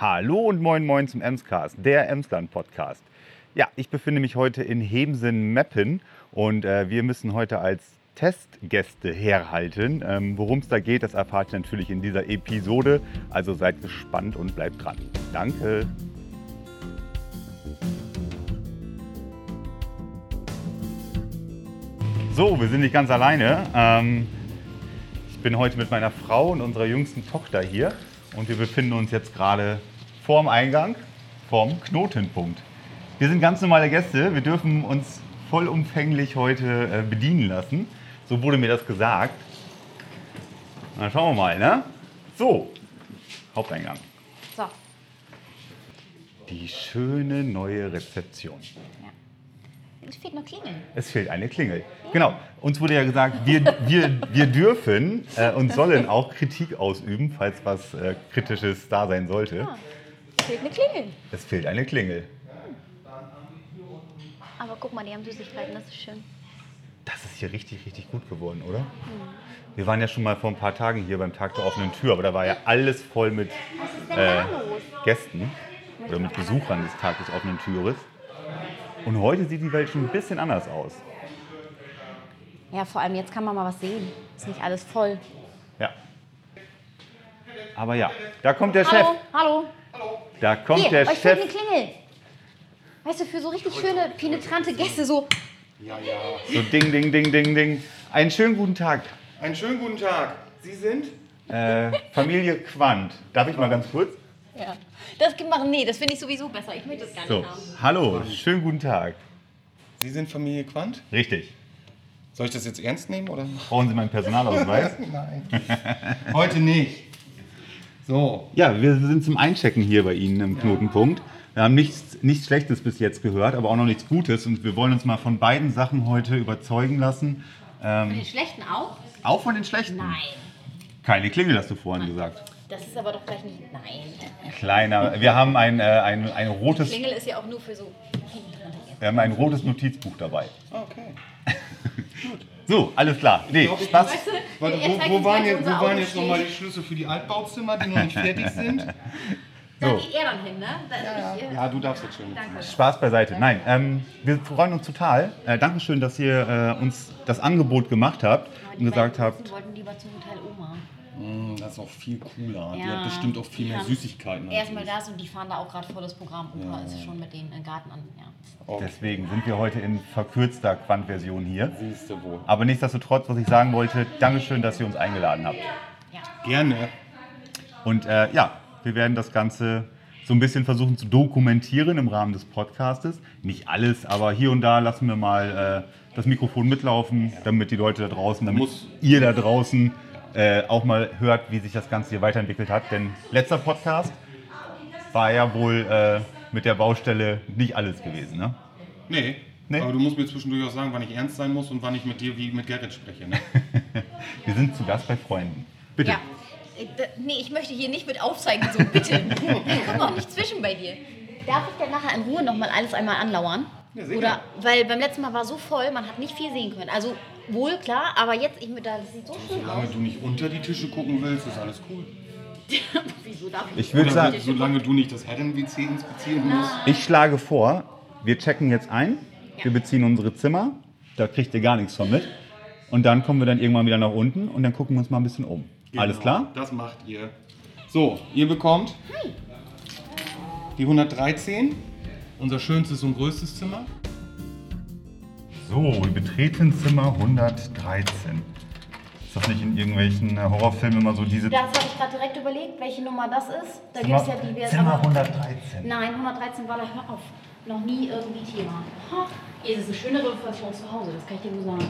Hallo und moin moin zum Emscast, der Emsland Podcast. Ja, ich befinde mich heute in Hemsen-Meppen und äh, wir müssen heute als Testgäste herhalten. Ähm, Worum es da geht, das erfahrt ihr natürlich in dieser Episode. Also seid gespannt und bleibt dran. Danke. So, wir sind nicht ganz alleine. Ähm, ich bin heute mit meiner Frau und unserer jüngsten Tochter hier und wir befinden uns jetzt gerade vorm Eingang vom Knotenpunkt. Wir sind ganz normale Gäste. Wir dürfen uns vollumfänglich heute äh, bedienen lassen. So wurde mir das gesagt. Dann schauen wir mal, ne? So, Haupteingang. So, Die schöne neue Rezeption. es fehlt noch Klingeln. Es fehlt eine Klingel. Genau. Uns wurde ja gesagt, wir, wir, wir dürfen äh, und sollen auch Kritik ausüben, falls was äh, Kritisches da sein sollte. Ah, es fehlt eine Klingel. Es fehlt eine Klingel. Aber guck mal, die haben Süßigkeiten, das ist schön. Das ist hier richtig, richtig gut geworden, oder? Wir waren ja schon mal vor ein paar Tagen hier beim Tag der offenen Tür, aber da war ja alles voll mit äh? Gästen oder mit Besuchern des Tages des offenen Türes. Und heute sieht die Welt schon ein bisschen anders aus. Ja, vor allem jetzt kann man mal was sehen. Ist nicht alles voll. Ja. Aber ja, da kommt der Chef. Hallo, hallo. Da kommt Hier, der euch fehlt Chef. eine Klingel. Weißt du, für so richtig schöne, penetrante Gäste, so. So ding, ding, ding, ding, ding. Einen schönen guten Tag. Einen schönen guten Tag. Sie sind? Äh, Familie Quandt. Darf ich mal ganz kurz? Ja. Das machen, nee, das finde ich sowieso besser. Ich möchte das gar nicht So, haben. hallo, schönen guten Tag. Sie sind Familie Quandt? Richtig. Soll ich das jetzt ernst nehmen oder? Brauchen Sie meinen Personalausweis? Nein. Heute nicht. So. Ja, wir sind zum Einchecken hier bei Ihnen im Knotenpunkt. Wir haben nichts, nichts Schlechtes bis jetzt gehört, aber auch noch nichts Gutes. Und wir wollen uns mal von beiden Sachen heute überzeugen lassen. Ähm, Den schlechten auch? auch von den Schlechten. Nein. Keine Klingel, hast du vorhin gesagt. Das ist aber doch gleich nicht. Nein. Kleiner. Wir haben ein, äh, ein, ein, rotes, Klingel ist ja auch nur für so wir haben ein rotes Notizbuch dabei. Okay. So, alles klar. Nee, glaub, Spaß. Weißt du, Warte, zeigt wo, wo uns waren jetzt, wo waren jetzt nochmal die. Schlüssel für die Altbauzimmer, die noch nicht fertig sind? Da So. geht er dann hin, ne? Da ich, äh, Ja, du darfst jetzt schon. Danke. Spaß beiseite. Nein, ähm, wir freuen uns total. Äh, Dankeschön, dass ihr äh, uns das Angebot gemacht habt und gesagt habt, Russen wollten lieber zum Hotel. Mm, Das ist auch viel cooler. Die Ja. hat bestimmt auch viel Die mehr Süßigkeiten. Erstmal das und die fahren da auch gerade volles Programm. Opa ist schon mit denen im Garten an. Ja. Okay. deswegen sind wir heute in verkürzter Quant-Version hier. Siehst du wohl. Aber nichtsdestotrotz, was ich sagen wollte, Dankeschön, dass ihr uns eingeladen habt. ja. Gerne. Und äh, ja, wir werden das Ganze so ein bisschen versuchen zu dokumentieren im Rahmen des Podcastes. Nicht alles, aber hier und da lassen wir mal äh, das Mikrofon mitlaufen, damit die Leute da draußen, damit Muss. ihr da draußen äh, auch mal hört, wie sich das Ganze hier weiterentwickelt hat. Denn letzter Podcast war ja wohl äh, mit der Baustelle nicht alles gewesen. Ne? Nee. Nee. Aber du musst mir zwischendurch auch sagen, wann ich ernst sein muss und wann ich mit dir wie mit Gerrit spreche. Ne? Wir sind zu Gast bei Freunden. Bitte. ja. Äh, Nee, ich möchte hier nicht mit aufzeigen, so bitte. Ich komme auch nicht zwischen bei dir. Darf ich denn nachher in Ruhe nochmal alles einmal anlauern? Ja, sicher. Oder, weil beim letzten Mal war so voll, man hat nicht viel sehen können. Also wohl, klar, aber jetzt, ich, mir- das sieht so schön Solange aus. du nicht unter die Tische gucken willst, ist alles cool. Wieso darf ich Ich würde sagen, solange du nicht das Herren-WC inspizieren musst. Ich schlage vor, wir checken jetzt ein, wir beziehen unsere Zimmer, da kriegt ihr gar nichts von mit. Und dann kommen wir dann irgendwann wieder nach unten und dann gucken wir uns mal ein bisschen um. Alles Genau, klar? Das macht ihr. So, ihr bekommt die 113, unser schönstes und größtes Zimmer. So, wir betreten Zimmer 113. Ist das nicht in irgendwelchen äh, Horrorfilmen immer so diese Das habe ich gerade direkt überlegt, welche Nummer das ist. Da gibt es ja diverse. Zimmer aber- 113? Nein, 113 war da, hör auf, noch nie irgendwie Thema. Ha, es ist eine schönere Version zu Hause, das kann ich dir nur sagen.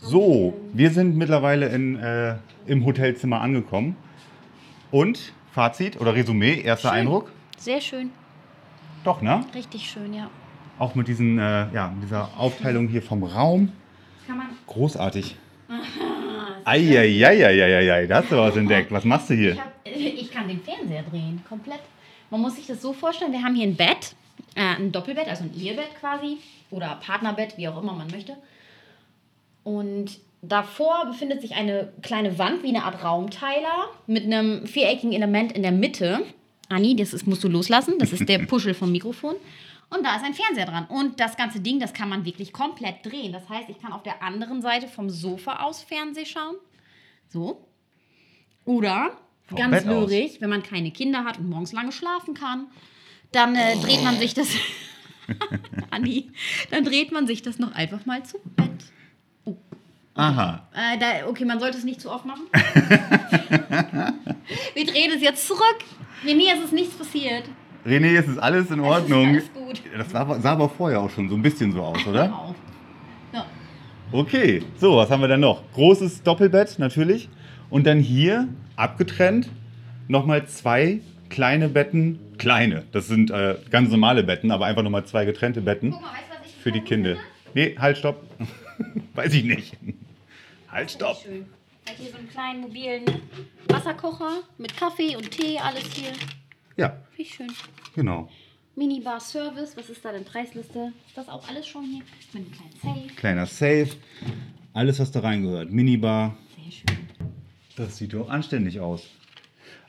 So, wir sind mittlerweile in, äh, im Hotelzimmer angekommen. Und Fazit oder Resümee, erster Schön. Eindruck? Sehr schön, Doch, ne? richtig schön, ja. Auch mit diesen, äh, ja, dieser Aufteilung hier vom Raum. Kann man. Großartig. Eieieiei, da hast du was entdeckt. Was machst du Ich, hier? hab, ich kann den Fernseher drehen, komplett. Man muss sich das so vorstellen, wir haben hier ein Bett, äh, ein Doppelbett, also ein Ehebett quasi, oder Partnerbett, wie auch immer man möchte. Und davor befindet sich eine kleine Wand wie eine Art Raumteiler mit einem viereckigen Element in der Mitte. Anni, das ist, musst du loslassen. Das ist der Puschel vom Mikrofon. Und da ist ein Fernseher dran. Und das ganze Ding, das kann man wirklich komplett drehen. Das heißt, ich kann auf der anderen Seite vom Sofa aus Fernseh schauen. So. Oder, Vom ganz Bett aus. wenn man keine Kinder hat und morgens lange schlafen kann, dann äh, dreht man sich das. Anni, dann dreht man sich das noch einfach mal zu Bett. Aha. Äh, da, okay, man sollte es nicht zu oft machen. Wir drehen es jetzt zurück. René, es ist nichts passiert. René, es ist alles in Ordnung. Ist alles. Das sah, aber- sah aber vorher auch schon so ein bisschen so aus, oder? Genau. Ja. Okay, so, was haben wir dann noch? Großes Doppelbett natürlich. Und dann hier, abgetrennt, nochmal zwei kleine Betten. Kleine, das sind äh, ganz normale Betten, aber einfach nochmal zwei getrennte Betten Guck mal, weißt du, was ich für die Kinder. finde? Nee, halt, stopp. Weiß ich nicht. Halt, stopp. Schön. Hat hier so einen kleinen mobilen Wasserkocher mit Kaffee und Tee, alles hier. Ja, Wie schön. genau. Minibar Service, was ist da denn Preisliste? Ist das auch alles schon hier? Mit einem kleinen Safe. Kleiner Safe. Alles, was da reingehört. Minibar. Sehr schön. Das sieht doch anständig aus.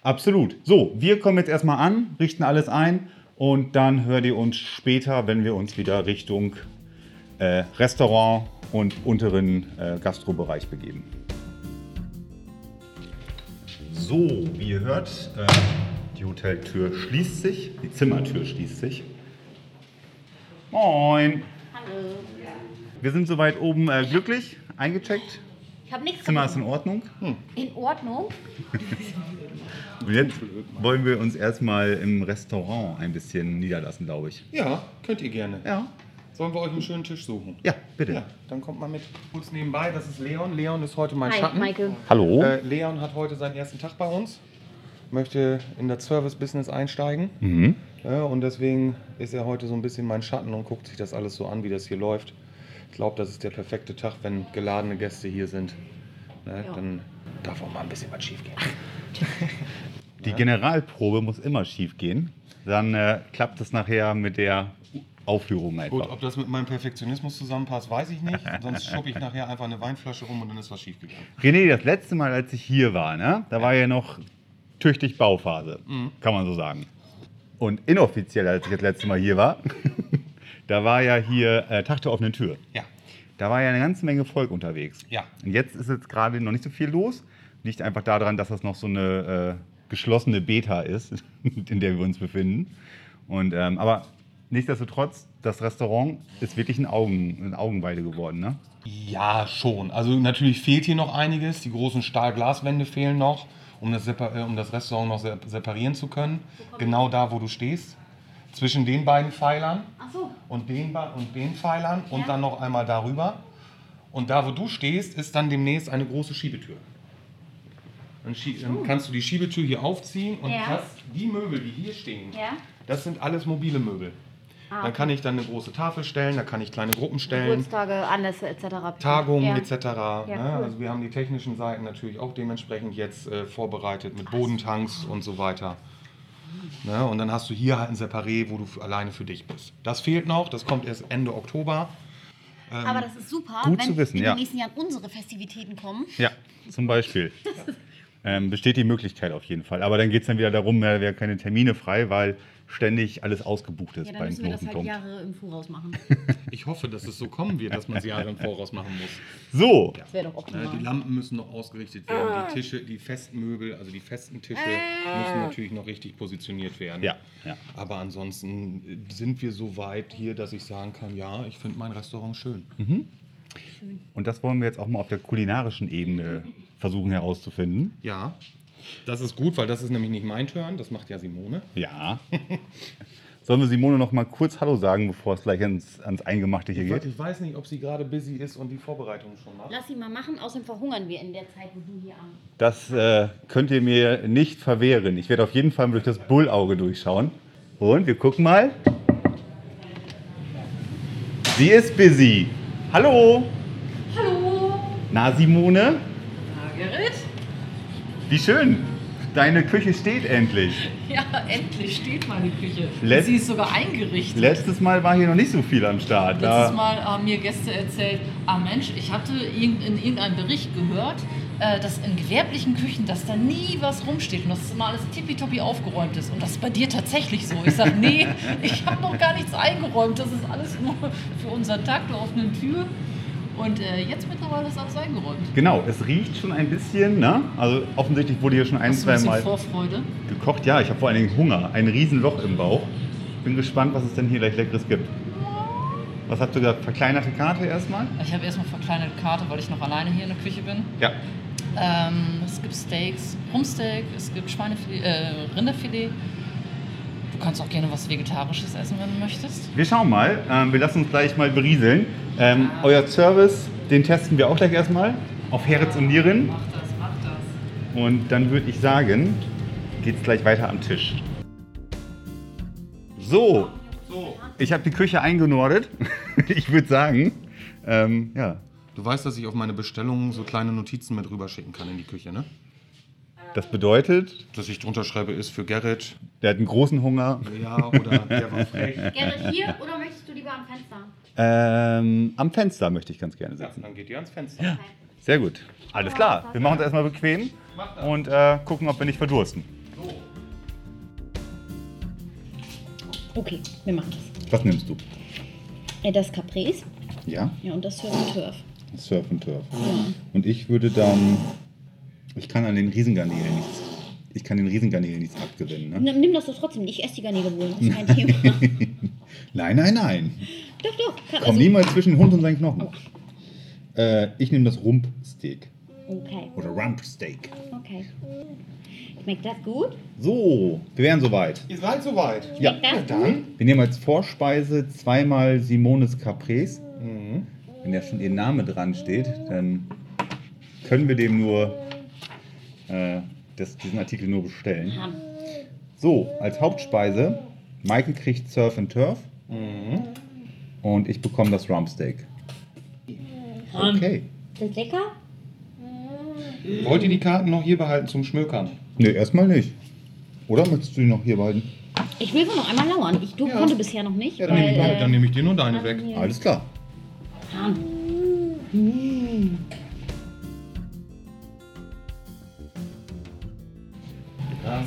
Absolut. So, wir kommen jetzt erstmal an, richten alles ein und dann hört ihr uns später, wenn wir uns wieder Richtung äh, Restaurant und unteren äh, Gastrobereich begeben. So, wie ihr hört, äh, die Hoteltür schließt sich, die Zimmertür schließt sich. Moin! Hallo. Wir sind soweit oben äh, glücklich, eingecheckt. Ich habe nichts Zimmer ist in. Ordnung. In Ordnung. Und jetzt wollen wir uns erstmal im Restaurant ein bisschen niederlassen, glaube ich. Ja, könnt ihr gerne. Ja. Sollen wir euch einen schönen Tisch suchen? Ja, bitte. Ja, dann kommt mal mit. Kurz nebenbei, das ist Leon. Leon ist heute mein Hi, Schatten. Maike. Hallo. Äh, Leon hat heute seinen ersten Tag bei uns. Möchte in das Service-Business einsteigen. Mhm. Ja, und deswegen ist er heute so ein bisschen mein Schatten und guckt sich das alles so an, wie das hier läuft. Ich glaube, das ist der perfekte Tag, wenn geladene Gäste hier sind. Ne, Ja. Dann darf auch mal ein bisschen was schief gehen. Die Generalprobe muss immer schief gehen. Dann äh, klappt es nachher mit der Aufführung einfach. Gut, ob das mit meinem Perfektionismus zusammenpasst, weiß ich nicht. Sonst schubbe ich nachher einfach eine Weinflasche rum und dann ist was schief gegangen. René, das letzte Mal, als ich hier war, ne, da war ja noch tüchtig Bauphase, Mhm. kann man so sagen. Und inoffiziell, als ich das letzte Mal hier war, da war ja hier äh, Tag der offenen Tür. Ja, Da war ja eine ganze Menge Volk unterwegs. Ja. Und jetzt ist jetzt gerade noch nicht so viel los. Liegt einfach daran, dass das noch so eine äh, geschlossene Beta ist, in der wir uns befinden. Und, ähm, aber nichtsdestotrotz, das Restaurant ist wirklich ein, Augen, eine Augenweide geworden. Ne? Ja, schon. Also natürlich fehlt hier noch einiges. Die großen Stahl-Glaswände fehlen noch, um das, äh, um das Restaurant noch se- separieren zu können. Genau da, wo du stehst. Zwischen den beiden Pfeilern so. und den, und den Pfeilern und Ja. dann noch einmal darüber. Und da, wo du stehst, ist dann demnächst eine große Schiebetür. Dann, schie dann kannst du die Schiebetür hier aufziehen und Ja. die Möbel, die hier stehen, Ja. das sind alles mobile Möbel. Ah, Dann kann ich dann eine große Tafel stellen, da kann ich kleine Gruppen stellen. Geburtstage, Anlässe etc. Tagungen ja. etc. ne? cool. Also wir haben die technischen Seiten natürlich auch dementsprechend jetzt äh, vorbereitet mit Bodentanks und so weiter. Ne? Und dann hast du hier halt ein Separé, wo du alleine für dich bist. Das fehlt noch, das kommt erst Ende Oktober. Aber das ist super, Gut wenn zu wissen, in ja. den nächsten Jahren unsere Festivitäten kommen. Ja, zum Beispiel. ähm, besteht die Möglichkeit auf jeden Fall. Aber dann geht es dann wieder darum, ja, wir haben keine Termine frei, weil ständig alles ausgebucht ist Ja, dann beim müssen wir das halt. Jahre im Voraus machen. Ich hoffe, dass es so kommen wird, dass man es Jahre im Voraus machen muss. So, Das wäre doch Ne? optimal. Die Lampen müssen noch ausgerichtet werden, die Tische, die festen Möbel, also die festen Tische müssen natürlich noch richtig positioniert werden. ja, ja. Aber ansonsten sind wir so weit hier, dass ich sagen kann, ja, ich finde mein Restaurant schön. Und das wollen wir jetzt auch mal auf der kulinarischen Ebene versuchen herauszufinden. Ja, das ist gut, weil das ist nämlich nicht mein Turn, das macht ja Simone. Ja. Sollen wir Simone noch mal kurz Hallo sagen, bevor es gleich ans, ans Eingemachte hier Ich weiß- geht? ich weiß nicht, ob sie gerade busy ist und die Vorbereitung schon macht. Lass sie mal machen, außerdem verhungern wir in der Zeit, wo du hier am. Das äh, könnt ihr mir nicht verwehren. Ich werde auf jeden Fall durch das Bullauge durchschauen. Und wir gucken mal. Sie ist busy. Hallo. Hallo! Na, Simone? Wie schön. deine Küche steht endlich. Ja, endlich steht meine Küche. Letz- Sie ist sogar eingerichtet. Letztes Mal war hier noch nicht so viel am Start. Letztes Mal haben mir Gäste erzählt, ah Mensch, ich hatte in irgendeinem Bericht gehört, äh, dass in gewerblichen Küchen, dass da nie was rumsteht und dass immer alles tippitoppi aufgeräumt ist. Und das ist bei dir tatsächlich so. Ich sage, nee, ich habe noch gar nichts eingeräumt. Das ist alles nur für unseren Tag der offenen Tür. Und äh, jetzt mittlerweile ist alles eingeräumt. Genau, es riecht schon ein bisschen, ne? Also offensichtlich wurde hier schon ein, Hast zwei ein Mal Vorfreude? gekocht. Ja, ich habe vor allen Dingen Hunger. Ein Riesenloch im Bauch. Bin gespannt, was es denn hier gleich Leckeres gibt. Was hast du gesagt? Verkleinerte Karte erstmal? Ich habe erstmal verkleinerte Karte, weil ich noch alleine hier in der Küche bin. Ja. Ähm, es gibt Steaks, Rumsteak, es gibt Schweinefilet, äh, Rinderfilet. Du kannst auch gerne was Vegetarisches essen, wenn du möchtest. Wir schauen mal. Ähm, wir lassen uns gleich mal berieseln. Ähm, euer Service, den testen wir auch gleich erstmal. Auf Herz und Nieren. Mach das, mach das. Und dann würde ich sagen, geht's gleich weiter am Tisch. So, ich habe die Küche eingenordet. ich würde sagen, ähm, ja, Du weißt, dass ich auf meine Bestellungen so kleine Notizen mit rüberschicken kann in die Küche, ne? Das bedeutet, Dass ich drunter schreibe, ist für Gerrit. der hat einen großen Hunger. Ja, oder der war frech. Gerrit hier oder möchtest du lieber am Fenster? Ähm, am Fenster möchte ich ganz gerne Ja, sitzen. dann geht ihr ans Fenster. Sehr gut. Alles klar. Wir machen uns erstmal bequem und äh, gucken, ob wir nicht verdursten. Okay, wir machen das. Was nimmst du? Das Caprese Ja, ja, und das Surf and Turf. Surf and Turf. Und ich würde dann, ich kann an den Riesengarnelen nichts, ich kann den Riesengarnelen nichts abgewinnen. Ne? Nimm, das doch trotzdem. Ich esse die Garnele wohl. Das ist kein Thema. Nein, nein, nein. doch, doch. Kann, Komm also, niemals zwischen Hund und seinen Knochen. Äh, ich nehme das Rumpsteak okay, oder Rumpsteak. okay. Schmeckt das gut? So, wir wären soweit. Ihr seid soweit. Ja. Das gut? Wir nehmen als Vorspeise zweimal Simones Caprese. Mhm. Wenn ja schon ihr Name dran steht, dann können wir dem nur äh, das, diesen Artikel nur bestellen. So, als Hauptspeise, Michael kriegt Surf and Turf Mhm. und ich bekomme das Rumpsteak. Okay. Ist das lecker? Wollt ihr die Karten noch hier behalten zum Schmökern? Ne, erstmal nicht. Oder möchtest du die noch hier behalten? Ich will wohl noch einmal lauern. Ich du Ja. konnte bisher noch nicht. Ja, dann, nehme ich, weil, äh, dann nehme ich dir nur deine weg. Alles klar. Ham.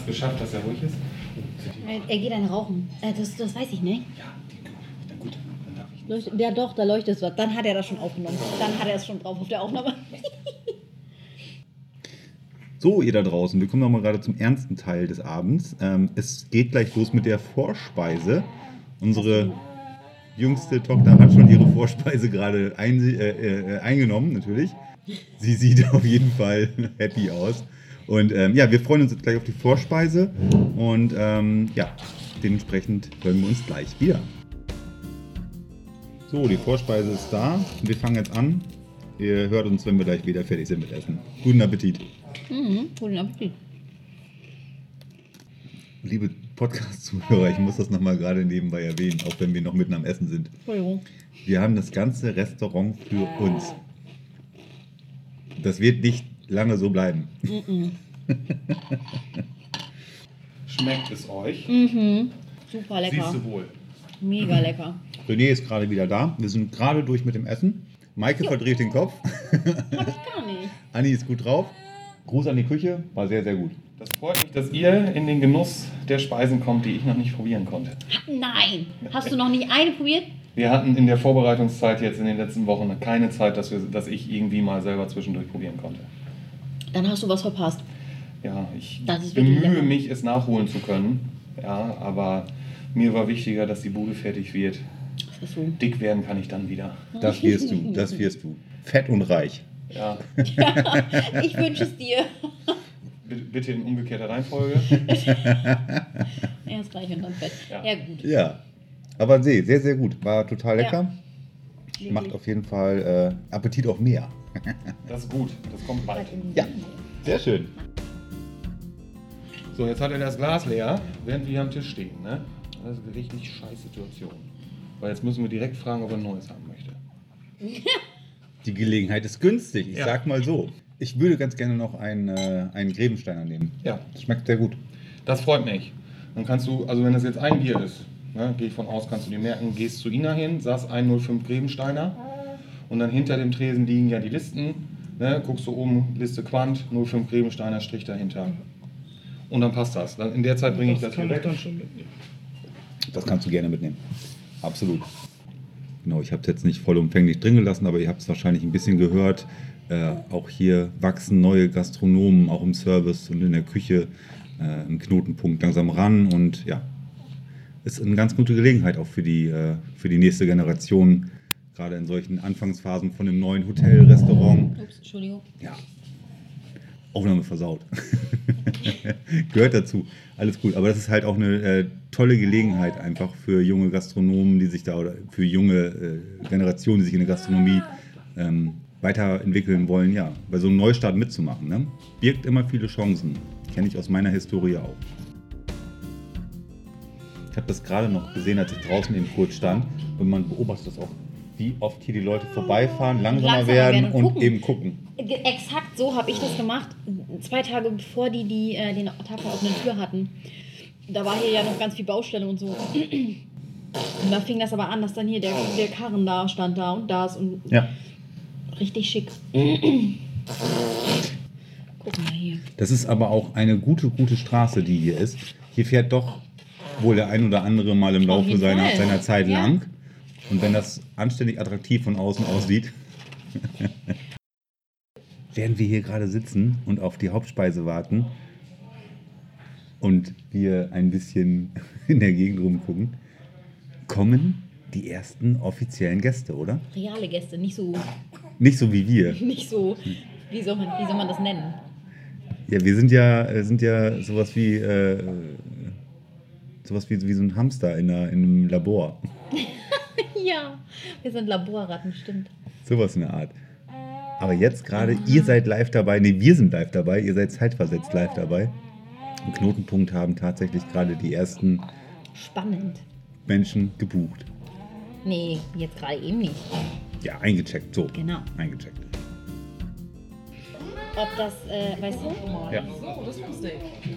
Geschafft, dass er ruhig ist? Äh, Er geht ein Rauchen. Äh, das, das weiß ich nicht. Ja, na gut, dann darf ich. Leuchtet, ja doch, da leuchtet was. Dann hat er das schon aufgenommen. Dann hat er es schon drauf auf der Aufnahme. So, ihr da draußen, wir kommen nochmal gerade zum ernsten Teil des Abends. Ähm, es geht gleich los mit der Vorspeise. Unsere jüngste Tochter hat schon ihre Vorspeise gerade ein, äh, äh, eingenommen, natürlich. Sie sieht auf jeden Fall happy aus. Und ähm, ja, wir freuen uns jetzt gleich auf die Vorspeise. Und ähm, ja, dementsprechend hören wir uns gleich wieder. So, die Vorspeise ist da. Wir fangen jetzt an. Ihr hört uns, wenn wir gleich wieder fertig sind mit Essen. Guten Appetit. Mhm, guten Appetit. Liebe Podcast-Zuhörer, ich muss das nochmal gerade nebenbei erwähnen, auch wenn wir noch mitten am Essen sind. Entschuldigung. Wir haben das ganze Restaurant für uns. Das wird nicht lange so bleiben. Schmeckt es euch? Mhm. Super lecker. Siehst du wohl. Mega lecker. René ist gerade wieder da. Wir sind gerade durch mit dem Essen. Maike verdreht den Kopf. Hab ich gar nicht. Anni ist gut drauf. Gruß an die Küche. War sehr, sehr gut. Das freut mich, dass ihr in den Genuss der Speisen kommt, die ich noch nicht probieren konnte. Nein. Hast du noch nicht eine probiert? Wir hatten in der Vorbereitungszeit jetzt in den letzten Wochen keine Zeit, dass, wir, dass ich irgendwie mal selber zwischendurch probieren konnte. Dann hast du was verpasst. Ja, ich bemühe mich, es nachholen zu können. Ja, aber mir war wichtiger, dass die Bude fertig wird. Du? Dick werden kann ich dann wieder. Das wirst du. Das wirst du. Fett und reich. Ja, Ich wünsche es dir. b- bitte in umgekehrter Reihenfolge. Erst gleich und dann fett. Ja. Ja, gut. Ja. Aber nee, sehr, sehr gut. War total lecker. Ja. Macht auf jeden Fall äh, Appetit auf mehr. Das ist gut, das kommt bald. Ja. Sehr schön. So, jetzt hat er das Glas leer, während wir hier am Tisch stehen. Ne? Das ist eine richtig scheiß Situation. Weil jetzt müssen wir direkt fragen, ob er ein neues haben möchte. Die Gelegenheit ist günstig, ich Ja. sag mal so. Ich würde ganz gerne noch einen, äh, einen Grevensteiner nehmen. Ja. Schmeckt sehr gut. Das freut mich. Dann kannst du, also wenn das jetzt ein Bier ist, ne, gehe ich von aus, kannst du dir merken, gehst zu Ina hin, sagst 105 Grevensteiner und dann hinter dem Tresen liegen ja die Listen. Ne, guckst du oben, Liste Quant, 05 Grevensteiner Strich dahinter. Und dann passt das. Dann in der Zeit bringe ich das hier weg. Das kannst du gerne mitnehmen. Absolut. Genau, ich habe es jetzt nicht vollumfänglich drin gelassen, aber ihr habt es wahrscheinlich ein bisschen gehört. Äh, auch hier wachsen neue Gastronomen, auch im Service und in der Küche, äh, im Knotenpunkt langsam ran. Und ja, ist eine ganz gute Gelegenheit auch für die, äh, für die nächste Generation, gerade in solchen Anfangsphasen von einem neuen Hotel, Restaurant. Ups, Entschuldigung. Ja. Aufnahme versaut. Gehört dazu. Alles gut. Aber das ist halt auch eine äh, tolle Gelegenheit einfach für junge Gastronomen, die sich da oder für junge äh, Generationen, die sich in der Gastronomie ähm, weiterentwickeln wollen, ja, bei so einem Neustart mitzumachen. Ne? Birgt immer viele Chancen. Kenne ich aus meiner Historie auch. Ich habe das gerade noch gesehen, als ich draußen eben kurz stand. Und man beobachtet das auch, wie oft hier die Leute vorbeifahren, langsamer, Langsamer werden und gucken. eben gucken. Exakt so habe ich das gemacht, zwei Tage bevor die, die äh, den Tag der offenen Tür hatten. Da war hier ja noch ganz viel Baustelle und so. Und da fing das aber an, dass dann hier der, der Karren da stand da und das und Ja. richtig schick. Guck mal hier. Das ist aber auch eine gute, gute Straße, die hier ist. Hier fährt doch wohl der ein oder andere mal im Laufe seiner, seiner Zeit Ja. lang. Und wenn das anständig attraktiv von außen aussieht, während wir hier gerade sitzen und auf die Hauptspeise warten und wir ein bisschen in der Gegend rumgucken, kommen die ersten offiziellen Gäste, oder? Reale Gäste, nicht so, Nicht so wie wir. nicht so, wie soll man, wie soll man das nennen? Ja, wir sind ja, sind ja sowas wie, äh, sowas wie, wie so ein Hamster in, einer, in einem Labor. Ja, wir sind Laborratten, stimmt. Sowas in der Art. Aber jetzt gerade, ihr seid live dabei, nee, wir sind live dabei, ihr seid zeitversetzt live dabei. Im Knotenpunkt haben tatsächlich gerade die ersten Spannend. Menschen gebucht. Nee, jetzt gerade eben nicht. Ja, eingecheckt, so. Genau. Eingecheckt. Ob das, äh, weißt du? Ja, So, das wusste ich.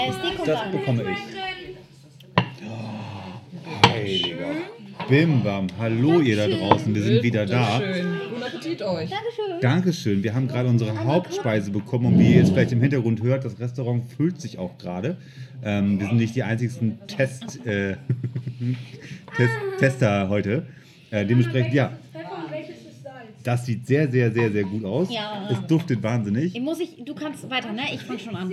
Äh, Steak und das bekomme ich. Heiliger. Bim bam. Hallo ihr da draußen, wir sind wieder da. Schön. Guten Appetit euch. Dankeschön. Dankeschön. Wir haben gerade unsere Hauptspeise bekommen und wie ihr jetzt vielleicht im Hintergrund hört, das Restaurant füllt sich auch gerade. Ähm, wir sind nicht die einzigsten Test, äh, Test, Tester heute. Äh, dementsprechend, ja, das sieht sehr, sehr, sehr, sehr gut aus. Ja. Es duftet wahnsinnig. Ich muss ich, du kannst weiter, ne? Ich fange schon an.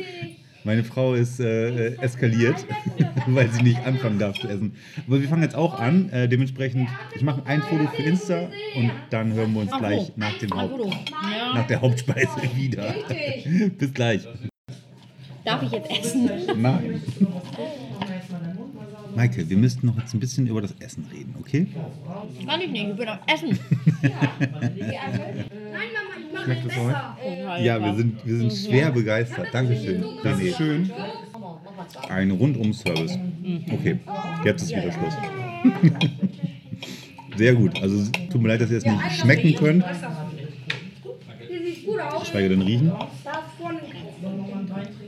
Meine Frau ist äh, äh, eskaliert, weil sie nicht anfangen darf zu essen. Aber wir fangen jetzt auch an. Äh, dementsprechend, ich mache ein Foto für Insta und dann hören wir uns gleich nach, dem Haupt, nach der Hauptspeise wieder. Bis gleich. Darf ich jetzt essen? Nein. Maike, wir müssten noch jetzt ein bisschen über das Essen reden, okay? Kann ich nicht, ich will doch essen. Schmeckt das heute? Oh, Ja, wir sind, wir sind schwer begeistert. Dankeschön. Das ist schön. Ein Rundum-Service. Okay, jetzt ist wieder Schluss. Sehr gut. Also tut mir leid, dass ihr es nicht schmecken könnt. Geschweige denn riechen.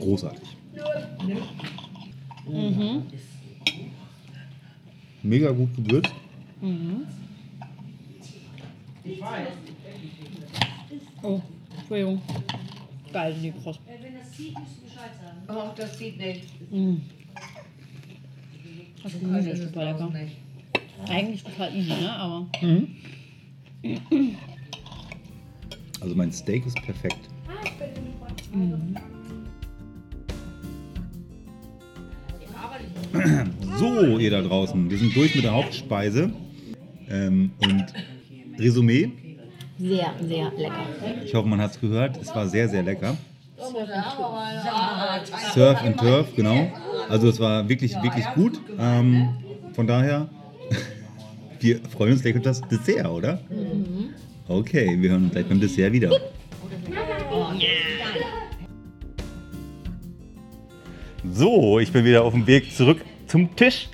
Großartig. Mega gut gewürzt. Oh, Entschuldigung. Geil, die Kross. Ach, das sieht nicht. Das ist Gemüse ist super lecker. Eigentlich total easy, ne? Aber Also mein Steak ist perfekt. So, ihr da draußen, wir sind durch mit der Hauptspeise. Ähm, und Resümee, sehr, sehr lecker. ich hoffe, man hat es gehört, es war sehr, sehr lecker. Surf and Turf, genau. Also es war wirklich, wirklich gut. Ähm, von daher, wir freuen uns gleich auf das Dessert, oder? Okay, wir hören uns gleich beim Dessert wieder. So, ich bin wieder auf dem Weg zurück zum Tisch.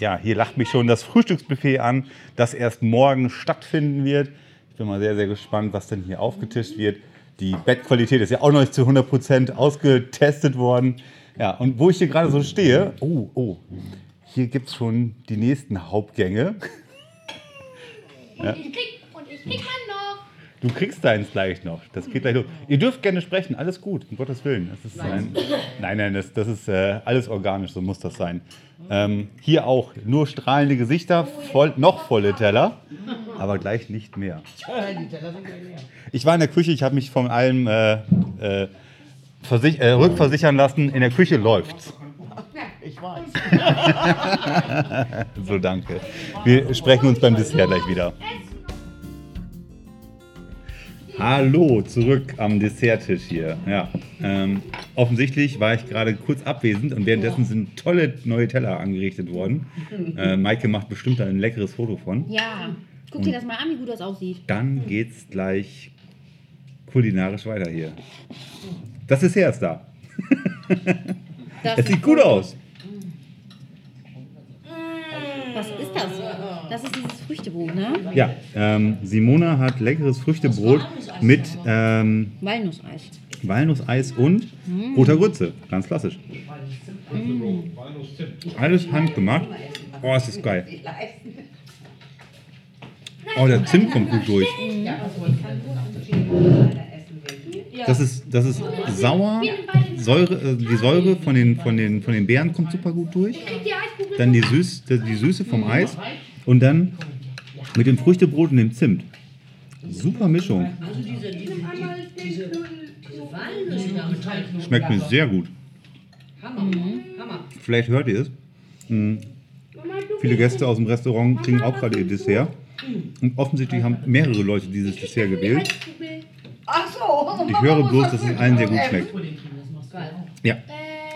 Ja, hier lacht mich schon das Frühstücksbuffet an, das erst morgen stattfinden wird. Ich bin mal sehr, sehr gespannt, was denn hier aufgetischt wird. Die Bettqualität ist ja auch noch nicht zu 100% ausgetestet worden. Ja, und wo ich hier gerade so stehe, oh, oh, hier gibt es schon die nächsten Hauptgänge. Und ich krieg, und ich krieg noch. Du kriegst deins gleich noch. Das geht gleich los. Ihr dürft gerne sprechen, alles gut, um Gottes Willen. Ein, nein, nein, das, das ist äh, alles organisch, so muss das sein. Ähm, hier auch nur strahlende Gesichter, voll, noch volle Teller, aber gleich nicht mehr. Ich war in der Küche, ich habe mich von allem äh, äh, äh, rückversichern lassen. In der Küche läuft's. Ich weiß. So, danke. Wir sprechen uns beim Dessert gleich wieder. Hallo, zurück am Desserttisch hier. Ja, ähm, offensichtlich war ich gerade kurz abwesend und währenddessen sind tolle neue Teller angerichtet worden. Äh, Maike macht bestimmt da ein leckeres Foto von. Ja. Guck dir das mal an, wie gut das aussieht. Dann geht's gleich kulinarisch weiter hier. Das Dessert ist da. Das Es sieht gut aus. Was ist das? Das ist dieses Früchtebrot, ne? Ja, ähm, Simona hat leckeres Früchtebrot mit ähm, Walnusseis. Walnusseis und roter Grütze. Ganz klassisch. Alles handgemacht. Oh, es ist geil. Oh, der Zimt kommt gut durch. Das ist, das ist sauer. Säure, äh, die Säure von den, von, den, von den Beeren kommt super gut durch. Dann die, Süß, die Süße vom Eis. Und dann mit dem Früchtebrot und dem Zimt. Super Mischung. Also diese, diese, diese, diese, diese Walnüsse da mit Teig. Schmeckt mir sehr gut. Hammer. Hammer. Vielleicht hört ihr es. Hm. Viele Gäste aus dem Restaurant kriegen auch gerade ihr Dessert. Und offensichtlich haben mehrere Leute dieses Dessert gewählt. Ich höre bloß, dass es allen sehr gut schmeckt. Ja,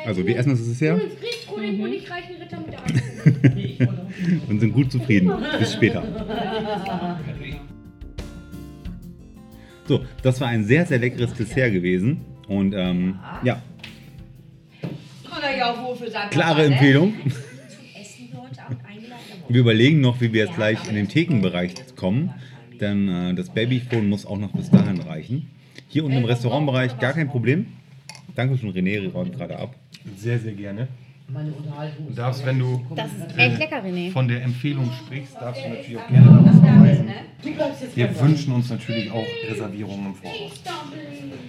also wir essen das Dessert Grießpudding und sind gut zufrieden. Bis später. So, das war ein sehr, sehr leckeres Dessert gewesen. Und ähm, ja, klare ne? Empfehlung. Wir überlegen noch, wie wir jetzt gleich in den Thekenbereich kommen, denn äh, das Babyphone muss auch noch bis dahin reichen. Hier unten im Restaurantbereich gar kein Problem. Dankeschön, René räumt gerade ab. Sehr, sehr gerne. Meine Unterhaltung. Du darfst, wenn du Das ist echt lecker, René. von der Empfehlung sprichst, darfst du natürlich auch gerne darauf verweisen. Wir wünschen uns natürlich auch Reservierungen im Voraus.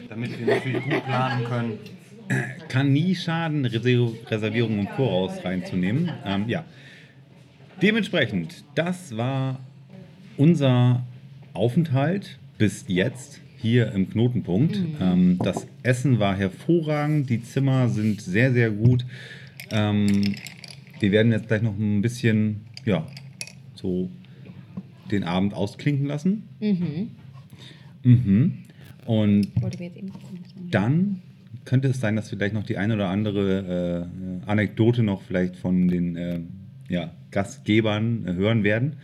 Damit wir natürlich gut planen können. Kann nie schaden, Reser- Reservierungen im Voraus reinzunehmen. Ähm, ja. Dementsprechend, das war unser Aufenthalt bis jetzt hier im Knotenpunkt. Ähm, das Essen war hervorragend, die Zimmer sind sehr, sehr gut. Ähm, wir werden jetzt gleich noch ein bisschen, ja, so den Abend ausklinken lassen. Mhm. Mhm. Und dann könnte es sein, dass wir gleich noch die eine oder andere äh, Anekdote noch vielleicht von den äh, ja, Gastgebern äh, hören werden.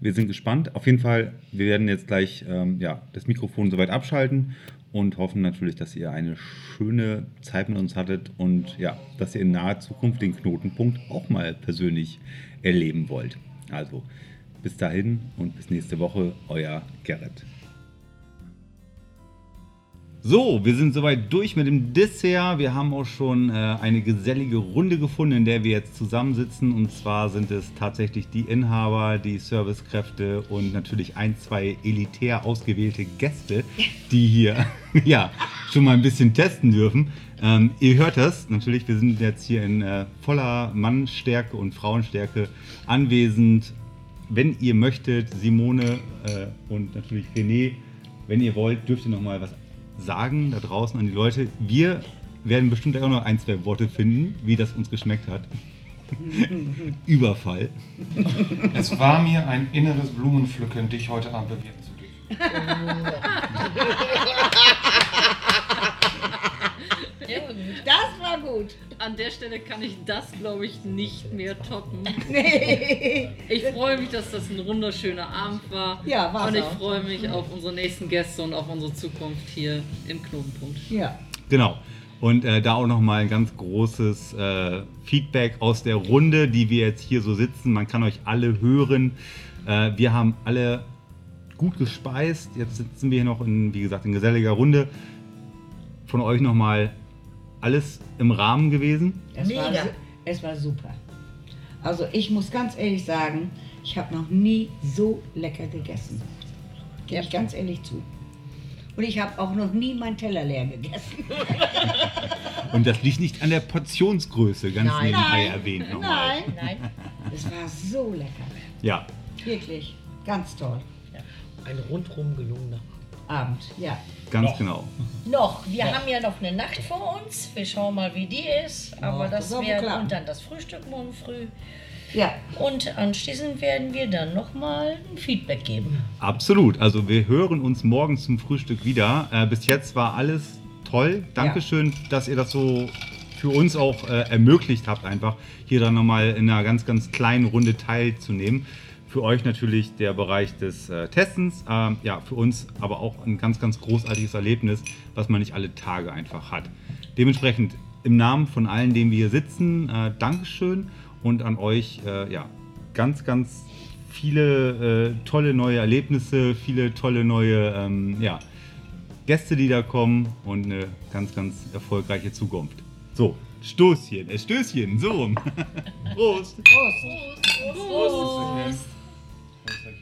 Wir sind gespannt. Auf jeden Fall, wir werden jetzt gleich ähm, ja, das Mikrofon soweit abschalten und hoffen natürlich, dass ihr eine schöne Zeit mit uns hattet und ja, dass ihr in naher Zukunft den Knotenpunkt auch mal persönlich erleben wollt. Also bis dahin und bis nächste Woche, euer Gerrit. So, wir sind soweit durch mit dem Dessert. Wir haben auch schon äh, eine gesellige Runde gefunden, in der wir jetzt zusammensitzen. Und zwar sind es tatsächlich die Inhaber, die Servicekräfte und natürlich ein, zwei elitär ausgewählte Gäste, die hier ja, schon mal ein bisschen testen dürfen. Ähm, ihr hört das, natürlich, wir sind jetzt hier in äh, voller Mannstärke und Frauenstärke anwesend. Wenn ihr möchtet, Simone äh, und natürlich René, wenn ihr wollt, dürft ihr noch mal was sagen da draußen an die Leute. Wir werden bestimmt auch noch ein, zwei Worte finden, wie das uns geschmeckt hat. Überfall. Es war mir ein inneres Blumenpflücken, dich heute Abend bewirten zu dürfen. Das war gut. An der Stelle kann ich das, glaube ich, nicht mehr toppen. Nee. Ich freue mich, dass das ein wunderschöner Abend war. Ja, war's Und ich auch. freue mich auf unsere nächsten Gäste und auf unsere Zukunft hier im Knotenpunkt. Ja. Genau. Und äh, da auch nochmal ein ganz großes äh, Feedback aus der Runde, die wir jetzt hier so sitzen. Man kann euch alle hören. Äh, wir haben alle gut gespeist. Jetzt sitzen wir hier noch in, wie gesagt, in geselliger Runde. Von euch nochmal alles im Rahmen gewesen. Es war, Mega. su- es war super. Also ich muss ganz ehrlich sagen, ich habe noch nie so lecker gegessen. Gebe ich ganz ehrlich zu. Und ich habe auch noch nie meinen Teller leer gegessen. Und das liegt nicht an der Portionsgröße, ganz Nein. nebenbei Nein. erwähnt nochmal. Nein, Nein, es war so lecker. Ja, Wirklich, ganz toll. ein rundrum gelungener. Abend, ja. Ganz genau. Noch, wir haben ja noch eine Nacht vor uns. Wir schauen mal, wie die ist. Aber Ja, das das klar. und dann das Frühstück morgen früh. Ja, Und anschließend werden wir dann nochmal ein Feedback geben. Absolut. Also wir hören uns morgen zum Frühstück wieder. Äh, bis jetzt war alles toll. Dankeschön, dass ihr das so für uns auch äh, ermöglicht habt, einfach hier dann nochmal in einer ganz, ganz kleinen Runde teilzunehmen. Für euch natürlich der Bereich des äh, Testens. Ähm, ja, für uns aber auch ein ganz, ganz großartiges Erlebnis, was man nicht alle Tage einfach hat. Dementsprechend im Namen von allen, denen wir hier sitzen, äh, Dankeschön und an euch, äh, ja, ganz, ganz viele äh, tolle neue Erlebnisse, viele tolle neue ähm, ja, Gäste, die da kommen und eine ganz, ganz erfolgreiche Zukunft. So, Stoßchen, äh, Stößchen, so rum. Prost. Prost. Prost. Looks like